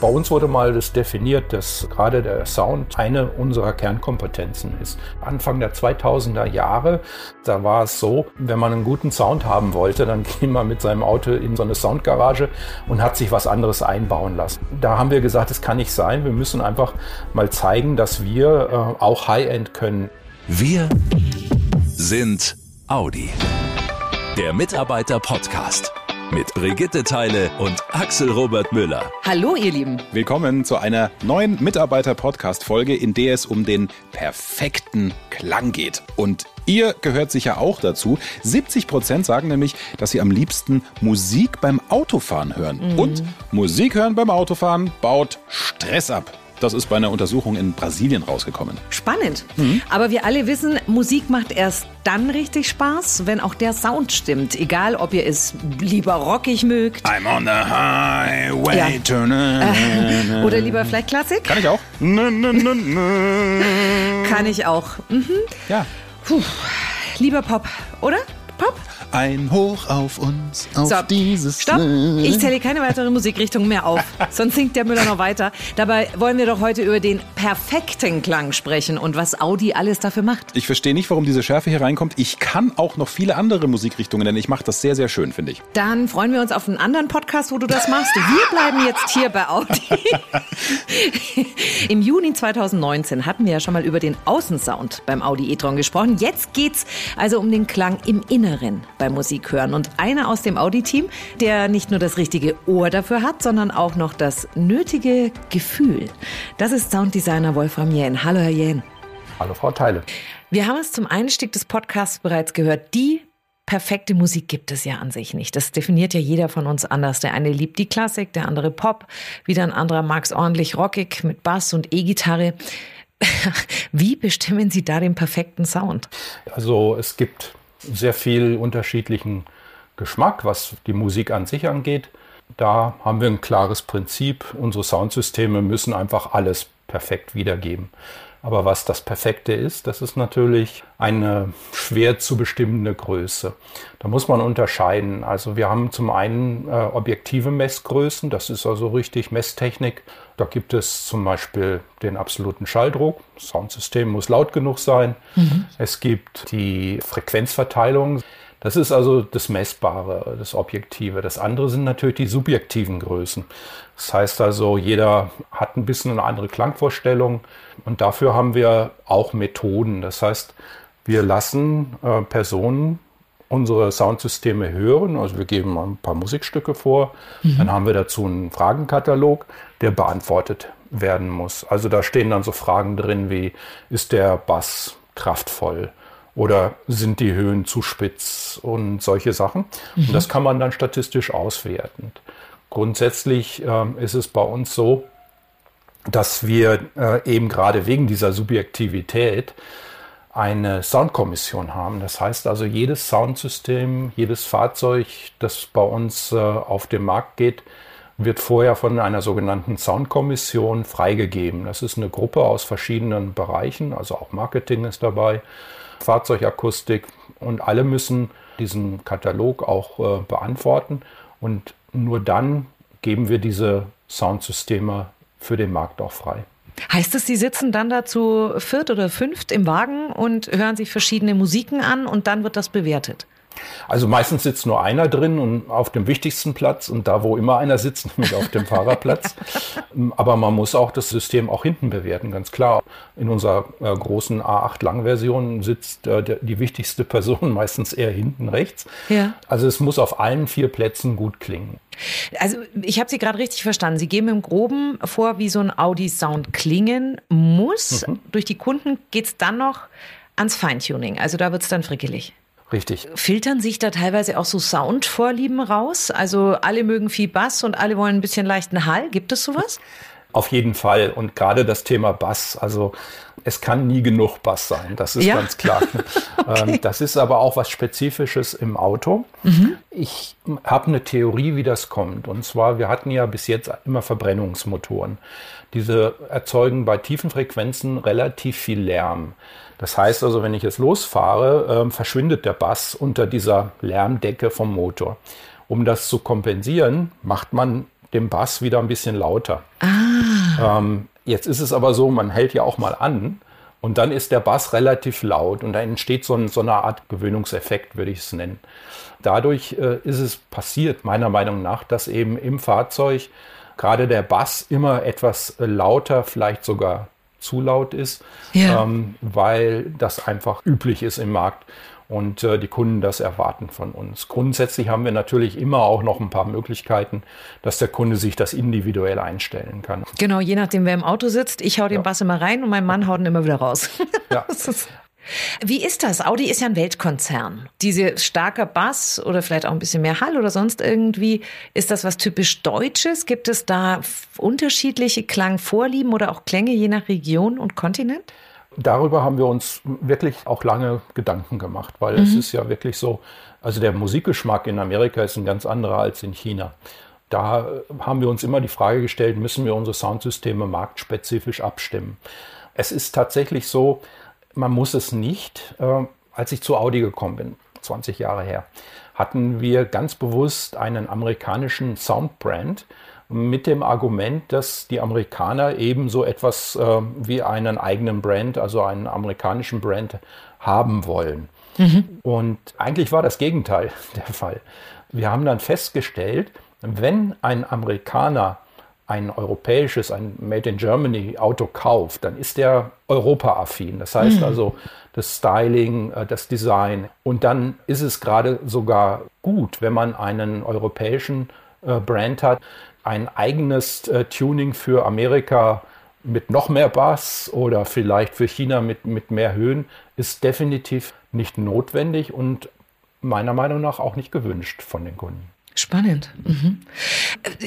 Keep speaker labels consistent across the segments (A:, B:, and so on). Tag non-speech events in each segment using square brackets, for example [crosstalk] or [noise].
A: Bei uns wurde mal das definiert, dass gerade der Sound eine unserer Kernkompetenzen ist. Anfang der 2000er Jahre, da war es so, wenn man einen guten Sound haben wollte, dann [laughs] ging man mit seinem Auto in so eine Soundgarage und hat sich was anderes einbauen lassen. Da haben wir gesagt, es kann nicht sein. Wir müssen einfach mal zeigen, dass wir äh, auch High-End können.
B: Wir sind Audi. Der Mitarbeiter-Podcast mit Brigitte Teile und Axel Robert Müller.
C: Hallo, ihr Lieben.
D: Willkommen zu einer neuen Mitarbeiter-Podcast-Folge, in der es um den perfekten Klang geht. Und ihr gehört sicher auch dazu. 70 Prozent sagen nämlich, dass sie am liebsten Musik beim Autofahren hören. Mhm. Und Musik hören beim Autofahren baut Stress ab. Das ist bei einer Untersuchung in Brasilien rausgekommen.
C: Spannend. Mhm. Aber wir alle wissen, Musik macht erst dann richtig Spaß, wenn auch der Sound stimmt. Egal, ob ihr es lieber rockig mögt.
D: I'm on the highway ja. to
C: äh, [laughs] Oder lieber vielleicht Klassik.
D: Kann ich auch. [laughs]
C: Kann ich auch. Mhm.
D: Ja.
C: Puh. Lieber Pop, oder?
D: Ein Hoch auf uns, auf so, dieses
C: Stopp! Ich zähle keine weitere Musikrichtung mehr auf, [laughs] sonst singt der Müller noch weiter. Dabei wollen wir doch heute über den perfekten Klang sprechen und was Audi alles dafür macht.
D: Ich verstehe nicht, warum diese Schärfe hier reinkommt. Ich kann auch noch viele andere Musikrichtungen, denn ich mache das sehr, sehr schön, finde ich.
C: Dann freuen wir uns auf einen anderen Podcast, wo du das machst. Wir bleiben jetzt hier bei Audi. [laughs] Im Juni 2019 hatten wir ja schon mal über den Außensound beim Audi e-tron gesprochen. Jetzt geht's also um den Klang im Inneren beim Musik hören. Und einer aus dem Audi-Team, der nicht nur das richtige Ohr dafür hat, sondern auch noch das nötige Gefühl. Das ist Sounddesigner Wolfram Jähn. Hallo, Herr Jähn.
A: Hallo, Frau Teile.
C: Wir haben es zum Einstieg des Podcasts bereits gehört. Die perfekte Musik gibt es ja an sich nicht. Das definiert ja jeder von uns anders. Der eine liebt die Klassik, der andere Pop, wieder ein anderer mag es ordentlich rockig mit Bass und E-Gitarre. [laughs] Wie bestimmen Sie da den perfekten Sound?
A: Also es gibt sehr viel unterschiedlichen Geschmack, was die Musik an sich angeht. Da haben wir ein klares Prinzip. Unsere Soundsysteme müssen einfach alles perfekt wiedergeben. Aber was das Perfekte ist, das ist natürlich eine schwer zu bestimmende Größe. Da muss man unterscheiden. Also wir haben zum einen äh, objektive Messgrößen, das ist also richtig Messtechnik. Da gibt es zum Beispiel den absoluten Schalldruck. Das Soundsystem muss laut genug sein. Mhm. Es gibt die Frequenzverteilung. Das ist also das Messbare, das Objektive. Das andere sind natürlich die subjektiven Größen. Das heißt also, jeder hat ein bisschen eine andere Klangvorstellung und dafür haben wir auch Methoden. Das heißt, wir lassen äh, Personen unsere Soundsysteme hören. Also wir geben ein paar Musikstücke vor. Mhm. Dann haben wir dazu einen Fragenkatalog, der beantwortet werden muss. Also da stehen dann so Fragen drin wie, ist der Bass kraftvoll? Oder sind die Höhen zu spitz und solche Sachen? Mhm. Und das kann man dann statistisch auswerten. Grundsätzlich äh, ist es bei uns so, dass wir äh, eben gerade wegen dieser Subjektivität eine Soundkommission haben. Das heißt also, jedes Soundsystem, jedes Fahrzeug, das bei uns äh, auf den Markt geht, wird vorher von einer sogenannten Soundkommission freigegeben. Das ist eine Gruppe aus verschiedenen Bereichen, also auch Marketing ist dabei, Fahrzeugakustik und alle müssen diesen Katalog auch äh, beantworten und nur dann geben wir diese Soundsysteme für den Markt auch frei.
C: Heißt es, Sie sitzen dann dazu viert oder fünft im Wagen und hören sich verschiedene Musiken an und dann wird das bewertet?
A: Also meistens sitzt nur einer drin und auf dem wichtigsten Platz und da, wo immer einer sitzt, [laughs] nämlich auf dem Fahrerplatz. Aber man muss auch das System auch hinten bewerten, ganz klar. In unserer äh, großen A8-Lang-Version sitzt äh, der, die wichtigste [laughs] Person meistens eher hinten rechts. Ja. Also es muss auf allen vier Plätzen gut klingen.
C: Also ich habe Sie gerade richtig verstanden. Sie geben im Groben vor, wie so ein Audi-Sound klingen muss. Mhm. Durch die Kunden geht es dann noch ans Feintuning. Also da wird es dann frickelig.
A: Richtig.
C: Filtern sich da teilweise auch so Soundvorlieben raus? Also alle mögen viel Bass und alle wollen ein bisschen leichten Hall. Gibt es sowas?
A: Auf jeden Fall. Und gerade das Thema Bass. Also es kann nie genug Bass sein. Das ist ja? ganz klar. [laughs] okay. Ähm, das ist aber auch was Spezifisches im Auto. Mhm. Ich habe eine Theorie, wie das kommt. Und zwar, wir hatten ja bis jetzt immer Verbrennungsmotoren. Diese erzeugen bei tiefen Frequenzen relativ viel Lärm. Das heißt also, wenn ich jetzt losfahre, äh, verschwindet der Bass unter dieser Lärmdecke vom Motor. Um das zu kompensieren, macht man den Bass wieder ein bisschen lauter.
C: Ah.
A: Ähm, jetzt ist es aber so, man hält ja auch mal an und dann ist der Bass relativ laut und da entsteht so, ein, so eine Art Gewöhnungseffekt, würde ich es nennen. Dadurch äh, ist es passiert, meiner Meinung nach, dass eben im Fahrzeug gerade der Bass immer etwas äh, lauter, vielleicht sogar zu laut ist, ja. ähm, weil das einfach üblich ist im Markt und äh, die Kunden das erwarten von uns. Grundsätzlich haben wir natürlich immer auch noch ein paar Möglichkeiten, dass der Kunde sich das individuell einstellen kann.
C: Genau, je nachdem, wer im Auto sitzt. Ich hau den ja. Bass immer rein und mein Mann haut ihn immer wieder raus. Ja. [laughs] Wie ist das? Audi ist ja ein Weltkonzern. Diese starker Bass oder vielleicht auch ein bisschen mehr Hall oder sonst irgendwie, ist das was typisch Deutsches? Gibt es da unterschiedliche Klangvorlieben oder auch Klänge je nach Region und Kontinent?
A: Darüber haben wir uns wirklich auch lange Gedanken gemacht, weil mhm. es ist ja wirklich so, also der Musikgeschmack in Amerika ist ein ganz anderer als in China. Da haben wir uns immer die Frage gestellt, müssen wir unsere Soundsysteme marktspezifisch abstimmen? Es ist tatsächlich so, man muss es nicht. Äh, als ich zu Audi gekommen bin, 20 Jahre her, hatten wir ganz bewusst einen amerikanischen Soundbrand mit dem Argument, dass die Amerikaner eben so etwas äh, wie einen eigenen Brand, also einen amerikanischen Brand haben wollen. Mhm. Und eigentlich war das Gegenteil [laughs] der Fall. Wir haben dann festgestellt, wenn ein Amerikaner ein europäisches, ein Made in Germany Auto kauft, dann ist der Europa-affin. Das heißt mhm. also das Styling, äh, das Design. Und dann ist es gerade sogar gut, wenn man einen europäischen äh, Brand hat, ein eigenes äh, Tuning für Amerika mit noch mehr Bass oder vielleicht für China mit, mit mehr Höhen ist definitiv nicht notwendig und meiner Meinung nach auch nicht gewünscht von den Kunden.
C: Spannend. Mhm.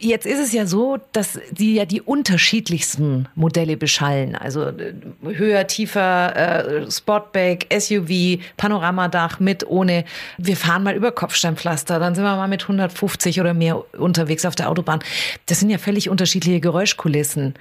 C: Jetzt ist es ja so, dass die ja die unterschiedlichsten Modelle beschallen. Also äh, höher, tiefer, äh, Sportback, SUV, Panoramadach mit, ohne. Wir fahren mal über Kopfsteinpflaster, dann sind wir mal mit 150 oder mehr unterwegs auf der Autobahn. Das sind ja völlig unterschiedliche Geräuschkulissen.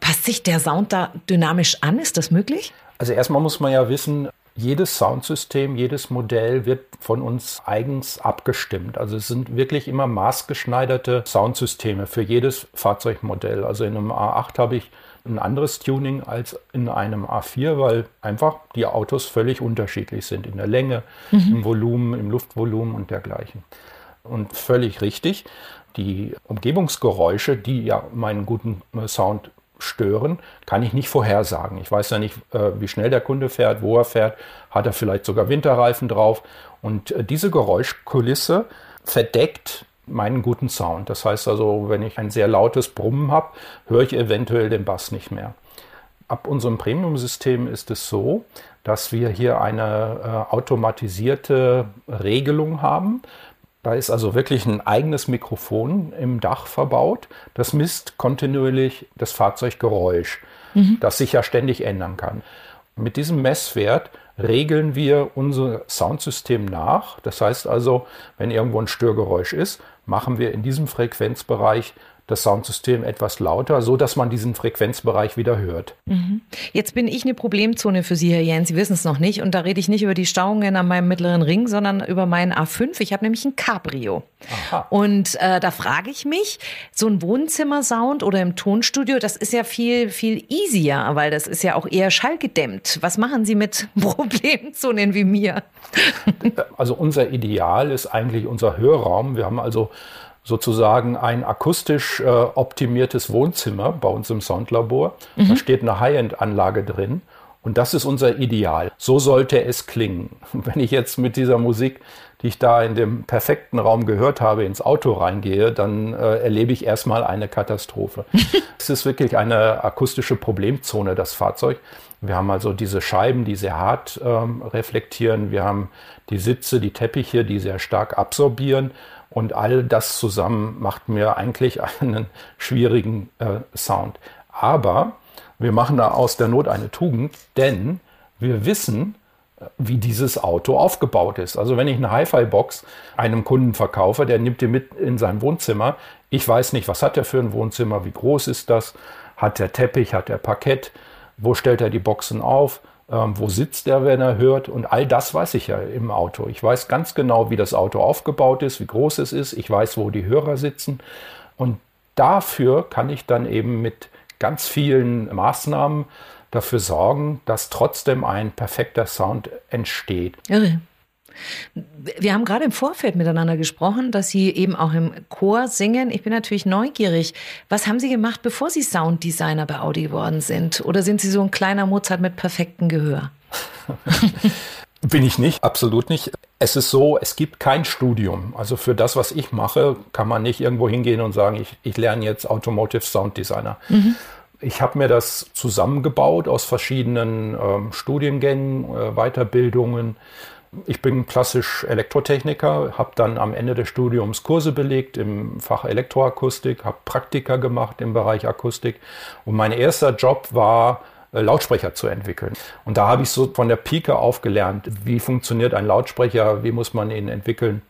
C: Passt sich der Sound da dynamisch an? Ist das möglich?
A: Also erstmal muss man ja wissen, jedes Soundsystem, jedes Modell wird von uns eigens abgestimmt. Also es sind wirklich immer maßgeschneiderte Soundsysteme für jedes Fahrzeugmodell. Also in einem A8 habe ich ein anderes Tuning als in einem A4, weil einfach die Autos völlig unterschiedlich sind in der Länge, mhm. im Volumen, im Luftvolumen und dergleichen. Und völlig richtig, die Umgebungsgeräusche, die ja meinen guten Sound stören, kann ich nicht vorhersagen. Ich weiß ja nicht, äh, wie schnell der Kunde fährt, wo er fährt, hat er vielleicht sogar Winterreifen drauf. Und äh, diese Geräuschkulisse verdeckt meinen guten Sound. Das heißt also, wenn ich ein sehr lautes Brummen habe, höre ich eventuell den Bass nicht mehr. Ab unserem Premium-System ist es so, dass wir hier eine äh, automatisierte Regelung haben. Da ist also wirklich ein eigenes Mikrofon im Dach verbaut. Das misst kontinuierlich das Fahrzeuggeräusch, mhm. das sich ja ständig ändern kann. Mit diesem Messwert regeln wir unser Soundsystem nach. Das heißt also, wenn irgendwo ein Störgeräusch ist, machen wir in diesem Frequenzbereich das Soundsystem etwas lauter, so dass man diesen Frequenzbereich wieder hört.
C: Mhm. Jetzt bin ich eine Problemzone für Sie, Herr Jens. Sie wissen es noch nicht. Und da rede ich nicht über die Stauungen an meinem mittleren Ring, sondern über meinen A5. Ich habe nämlich ein Cabrio. Aha. Und äh, da frage ich mich, so ein Wohnzimmersound oder im Tonstudio, das ist ja viel, viel easier, weil das ist ja auch eher schallgedämmt. Was machen Sie mit [laughs] Problemzonen wie mir?
A: Also unser Ideal ist eigentlich unser Hörraum. Wir haben also sozusagen ein akustisch äh, optimiertes Wohnzimmer bei uns im Soundlabor. Mhm. Da steht eine High-End-Anlage drin. Und das ist unser Ideal. So sollte es klingen. [laughs] Wenn ich jetzt mit dieser Musik, die ich da in dem perfekten Raum gehört habe, ins Auto reingehe, dann äh, erlebe ich erstmal eine Katastrophe. [laughs] es ist wirklich eine akustische Problemzone, das Fahrzeug. Wir haben also diese Scheiben, die sehr hart ähm, reflektieren. Wir haben die Sitze, die Teppiche, die sehr stark absorbieren. Und all das zusammen macht mir eigentlich [laughs] einen schwierigen äh, Sound. Aber wir machen da aus der Not eine Tugend, denn wir wissen, äh, wie dieses Auto aufgebaut ist. Also wenn ich eine Hi-Fi-Box einem Kunden verkaufe, der nimmt die mit in sein Wohnzimmer. Ich weiß nicht, was hat er für ein Wohnzimmer, wie groß ist das, hat der Teppich, hat der Parkett, wo stellt er die Boxen auf, ähm, wo sitzt er, wenn er hört. Und all das weiß ich ja im Auto. Ich weiß ganz genau, wie das Auto aufgebaut ist, wie groß es ist. Ich weiß, wo die Hörer sitzen. Und dafür kann ich dann eben mit ganz vielen Maßnahmen dafür sorgen, dass trotzdem ein perfekter Sound entsteht.
C: Irre. Wir haben gerade im Vorfeld miteinander gesprochen, dass Sie eben auch im Chor singen. Ich bin natürlich neugierig. Was haben Sie gemacht, bevor Sie Sounddesigner bei Audi geworden sind? Oder sind Sie so ein kleiner Mozart mit perfektem Gehör? [laughs]
A: Bin ich nicht, absolut nicht. Es ist so, es gibt kein Studium. Also für das, was ich mache, kann man nicht irgendwo hingehen und sagen, ich, ich lerne jetzt Automotive Sound Designer. Mhm. Ich habe mir das zusammengebaut aus verschiedenen ähm, Studiengängen, äh, Weiterbildungen. Ich bin klassisch Elektrotechniker, habe dann am Ende des Studiums Kurse belegt im Fach Elektroakustik, habe Praktika gemacht im Bereich Akustik und mein erster Job war äh, Lautsprecher zu entwickeln. Und da habe ich so von der Pike auf gelernt, wie funktioniert ein Lautsprecher, wie muss man ihn entwickeln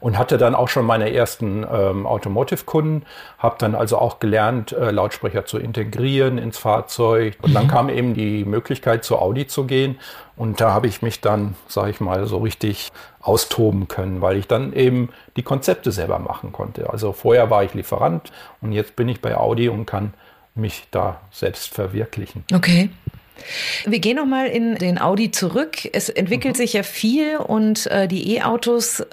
A: und hatte dann auch schon meine ersten ähm, Automotive-Kunden, habe dann also auch gelernt, äh, Lautsprecher zu integrieren ins Fahrzeug. Und dann mhm. kam eben die Möglichkeit, zu Audi zu gehen. Und da habe ich mich dann, sage ich mal, so richtig austoben können, weil ich dann eben die Konzepte selber machen konnte. Also vorher war ich Lieferant und jetzt bin ich bei Audi und kann mich da selbst verwirklichen.
C: Okay. Wir gehen nochmal in den Audi zurück. Es entwickelt mhm. sich ja viel und äh, die E-Autos äh,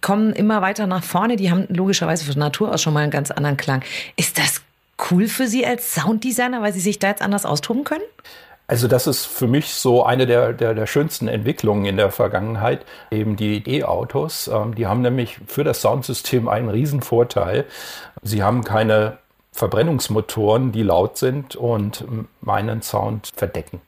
C: kommen immer weiter nach vorne. Die haben logischerweise von Natur aus schon mal einen ganz anderen Klang. Ist das cool für Sie als Sounddesigner, weil Sie sich da jetzt anders austoben können?
A: Also das ist für mich so eine der, der, der schönsten Entwicklungen in der Vergangenheit, eben die E-Autos. Ähm, die haben nämlich für das Soundsystem einen riesen Vorteil. Sie haben keine Verbrennungsmotoren, die laut sind und meinen Sound verdecken.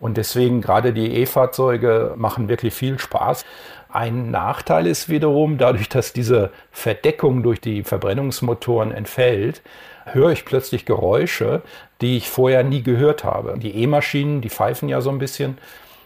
A: Und deswegen gerade die E-Fahrzeuge machen wirklich viel Spaß. Ein Nachteil ist wiederum, dadurch, dass diese Verdeckung durch die Verbrennungsmotoren entfällt, höre ich plötzlich Geräusche, die ich vorher nie gehört habe. Die E-Maschinen, die pfeifen ja so ein bisschen.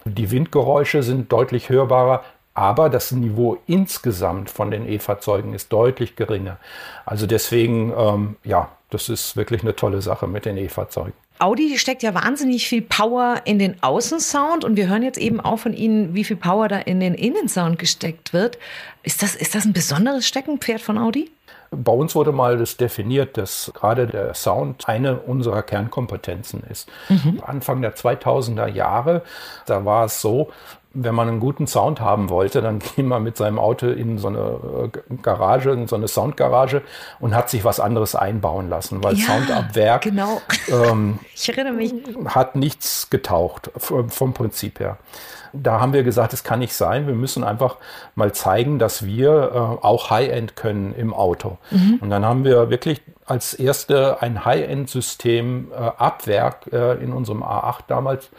A: Die Windgeräusche sind deutlich hörbarer. Aber das Niveau insgesamt von den E-Fahrzeugen ist deutlich geringer. Also deswegen, ähm, ja, das ist wirklich eine tolle Sache mit den E-Fahrzeugen.
C: Audi steckt ja wahnsinnig viel Power in den Außensound und wir hören jetzt eben auch von Ihnen, wie viel Power da in den Innensound gesteckt wird. Ist das, ist das ein besonderes Steckenpferd von Audi?
A: Bei uns wurde mal das definiert, dass gerade der Sound eine unserer Kernkompetenzen ist. Mhm. Anfang der 2000er Jahre, da war es so, wenn man einen guten Sound haben wollte, dann [laughs] ging man mit seinem Auto in so eine äh, Garage, in so eine Soundgarage und hat sich was anderes einbauen lassen, weil ja, Sound ab Werk
C: genau. ähm, [laughs] ich erinnere mich.
A: hat nichts getaucht vom Prinzip her. Da haben wir gesagt, es kann nicht sein. Wir müssen einfach mal zeigen, dass wir äh, auch High-End können im Auto. Mhm. Und dann haben wir wirklich als erste ein High-End-System äh, ab Werk äh, in unserem A8 damals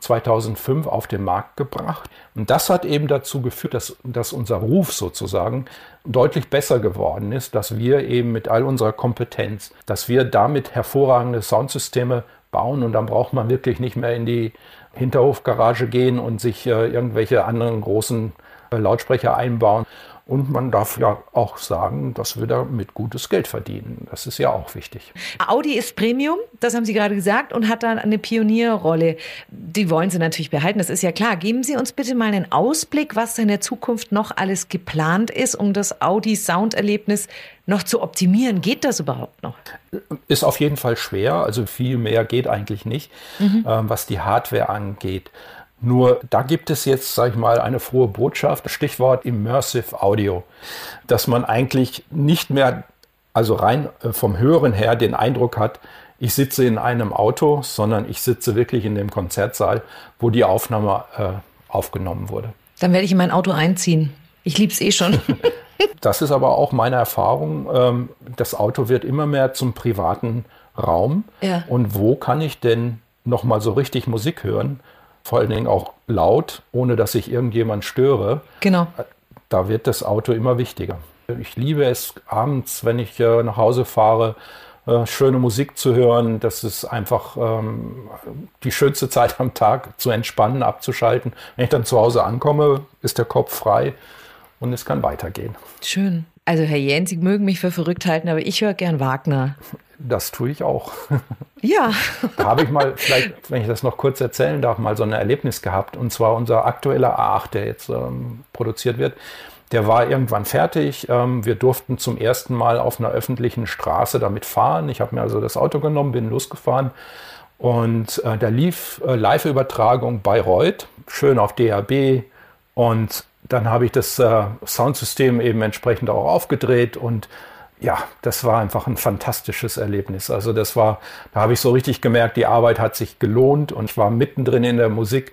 A: 2005 auf den Markt gebracht. Und das hat eben dazu geführt, dass, dass unser Ruf sozusagen deutlich besser geworden ist, dass wir eben mit all unserer Kompetenz, dass wir damit hervorragende Soundsysteme bauen und dann braucht man wirklich nicht mehr in die Hinterhofgarage gehen und sich äh, irgendwelche anderen großen äh, Lautsprecher einbauen. Und man darf ja auch sagen, dass wir damit gutes Geld verdienen. Das ist ja auch wichtig.
C: Audi ist Premium, das haben Sie gerade gesagt, und hat dann eine Pionierrolle. Die wollen Sie natürlich behalten, das ist ja klar. Geben Sie uns bitte mal einen Ausblick, was in der Zukunft noch alles geplant ist, um das Audi-Sounderlebnis noch zu optimieren. Geht das überhaupt noch?
A: Ist auf jeden Fall schwer. Also viel mehr geht eigentlich nicht, mhm. ähm, was die Hardware angeht. Nur da gibt es jetzt, sage ich mal, eine frohe Botschaft, Stichwort Immersive Audio, dass man eigentlich nicht mehr, also rein äh, vom Hören her, den Eindruck hat, ich sitze in einem Auto, sondern ich sitze wirklich in dem Konzertsaal, wo die Aufnahme äh, aufgenommen wurde.
C: Dann werde ich in mein Auto einziehen. Ich liebe es eh schon. [laughs] [laughs]
A: das ist aber auch meine Erfahrung. Ähm, das Auto wird immer mehr zum privaten Raum. Ja. Und wo kann ich denn noch mal so richtig Musik hören? Vor allen Dingen auch laut, ohne dass ich irgendjemand störe.
C: Genau.
A: Da wird das Auto immer wichtiger. Ich liebe es abends, wenn ich äh, nach Hause fahre, äh, schöne Musik zu hören. Das ist einfach ähm, die schönste [laughs] Zeit am Tag, zu entspannen, abzuschalten. Wenn ich dann zu Hause ankomme, ist der Kopf frei und es kann weitergehen.
C: Schön. Also Herr Jens, Sie mögen mich für verrückt halten, aber ich höre gern Wagner.
A: Das tue ich auch.
C: Ja. [laughs]
A: da habe ich mal, vielleicht, wenn ich das noch kurz erzählen darf, mal so ein Erlebnis gehabt. Und zwar unser aktueller A8, der jetzt ähm, produziert wird. Der war irgendwann fertig. Ähm, wir durften zum ersten Mal auf einer öffentlichen Straße damit fahren. Ich habe mir also das Auto genommen, bin losgefahren. Und äh, da lief äh, Live-Übertragung Bayreuth, schön auf DAB. Und dann habe ich das äh, Soundsystem eben entsprechend auch aufgedreht und ja, das war einfach ein fantastisches Erlebnis. Also das war, da habe ich so richtig gemerkt, die Arbeit hat sich gelohnt und ich war mittendrin in der Musik.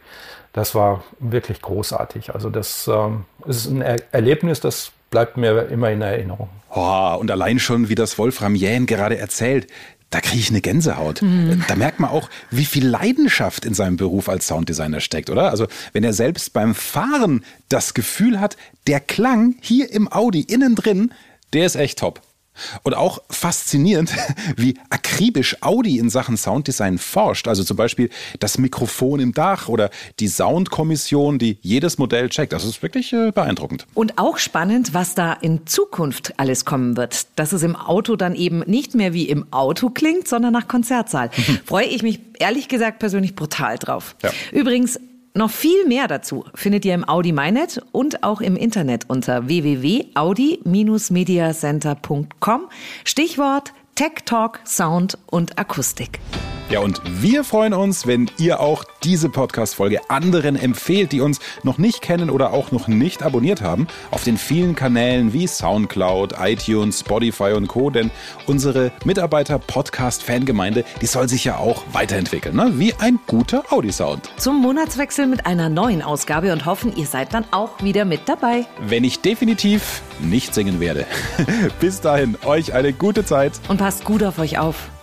A: Das war wirklich großartig. Also das ähm, ist ein er Erlebnis, das bleibt mir immer in Erinnerung.
D: Oh, und allein schon, wie das Wolfram Jähn gerade erzählt, da kriege ich eine Gänsehaut. Mhm. Da merkt man auch, wie viel Leidenschaft in seinem Beruf als Sounddesigner steckt, oder? Also wenn er selbst beim Fahren das Gefühl hat, der Klang hier im Audi innen drin, der ist echt top. Und auch faszinierend, [laughs] wie akribisch Audi in Sachen Sounddesign forscht. Also zum Beispiel das Mikrofon im Dach oder die Soundkommission, die jedes Modell checkt. Das ist wirklich äh, beeindruckend.
C: Und auch spannend, was da in Zukunft alles kommen wird. Dass es im Auto dann eben nicht mehr wie im Auto klingt, sondern nach Konzertsaal. [laughs] Freue ich mich ehrlich gesagt persönlich brutal drauf. Ja. Übrigens, noch viel mehr dazu findet ihr im Audi MyNet und auch im Internet unter www.audi-mediacenter.com. Stichwort Tech Talk, Sound und Akustik.
D: Ja, und wir freuen uns, wenn ihr auch diese Podcast-Folge anderen empfehlt, die uns noch nicht kennen oder auch noch nicht abonniert haben, auf den vielen Kanälen wie Soundcloud, iTunes, Spotify und Co. Denn unsere Mitarbeiter-Podcast-Fangemeinde, die soll sich ja auch weiterentwickeln, ne? wie ein guter Audi-Sound.
C: Zum Monatswechsel mit einer neuen Ausgabe und hoffen, ihr seid dann auch wieder mit dabei.
D: Wenn ich definitiv nicht singen werde. [laughs] Bis dahin, euch eine gute Zeit.
C: Und passt gut auf euch auf.